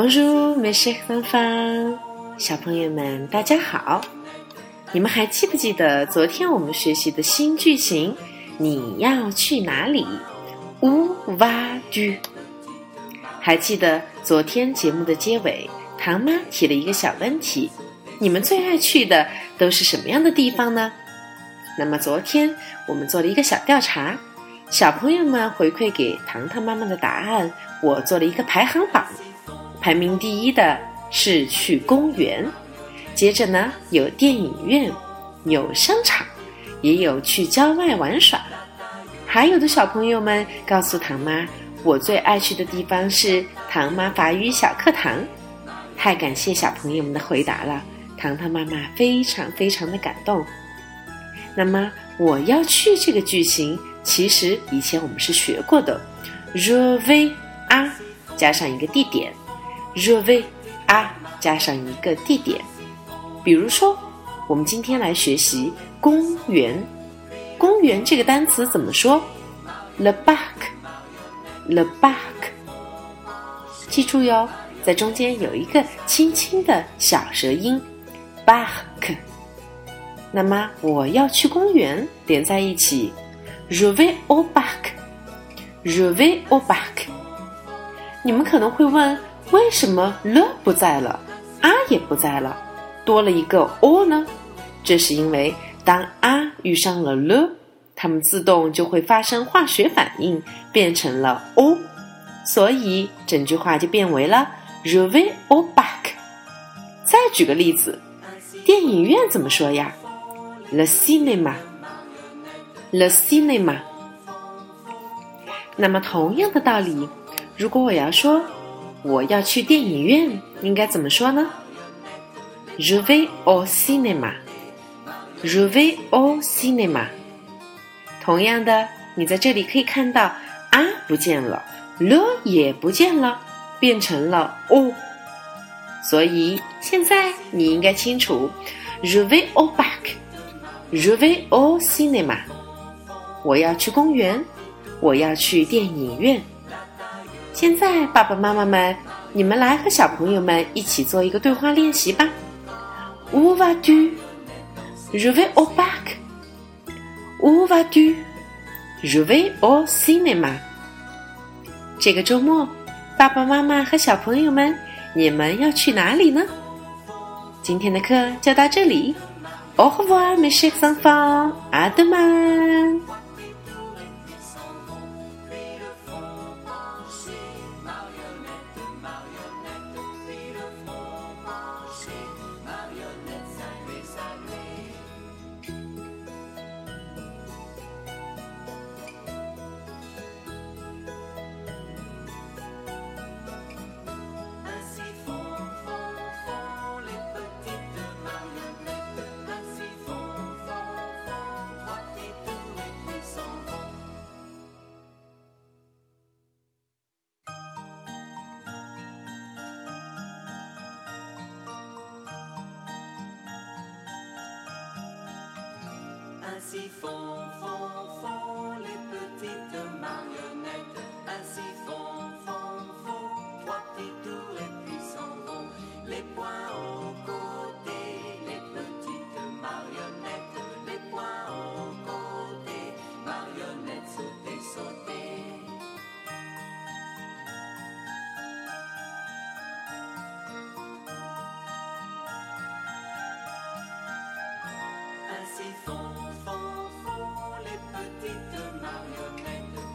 Bonjour, Miss Hafaf，小朋友们，大家好。你们还记不记得昨天我们学习的新句型？你要去哪里？Où vas-tu？还记得昨天节目的结尾，唐妈提了一个小问题：你们最爱去的都是什么样的地方呢？那么昨天我们做了一个小调查，小朋友们回馈给糖糖妈妈的答案，我做了一个排行榜，排名第一的是去公园。接着呢，有电影院，有商场，也有去郊外玩耍。还有的小朋友们告诉唐妈，我最爱去的地方是唐妈法语小课堂。太感谢小朋友们的回答了，糖糖妈妈非常非常的感动。那么我要去这个句型，其实以前我们是学过的，je vais à 加上一个地点 je v a 加上一个地点。比如说，我们今天来学习公园。公园这个单词怎么说？Le parc，le parc。记住哟，在中间有一个轻轻的小舌音，parc。那么我要去公园，连在一起，je vais au parc，je vais au parc。你们可能会问，为什么了不在了啊也不在了？多了一个 o 呢，这是因为当啊遇上了了它们自动就会发生化学反应，变成了 o，所以整句话就变为了 je vais au parc。再举个例子，电影院怎么说呀？le cinéma，le cinéma。那么同样的道理，如果我要说我要去电影院，应该怎么说呢？Je vais au cinéma. Je vais au cinéma. 同样的，你在这里可以看到啊不见了 l 也不见了，变成了 o。所以现在你应该清楚，Je vais au parc. Je vais au cinéma. 我要去公园，我要去电影院。现在爸爸妈妈们，你们来和小朋友们一起做一个对话练习吧。Où vas-tu? Je vais au parc. Où vas-tu? Je vais au cinéma. 这个周末，爸爸妈妈和小朋友们，你们要去哪里呢？今天的课就到这里。Au revoir, mes chers enfants. À demain. Ainsi font, font, font les petites marionnettes. Ainsi font, font, font, trois petits tours et puis s'en vont. Les poings au côté, les petites marionnettes. Les poings au côté, marionnettes sauter, sauter. Ainsi font, petite marionnette.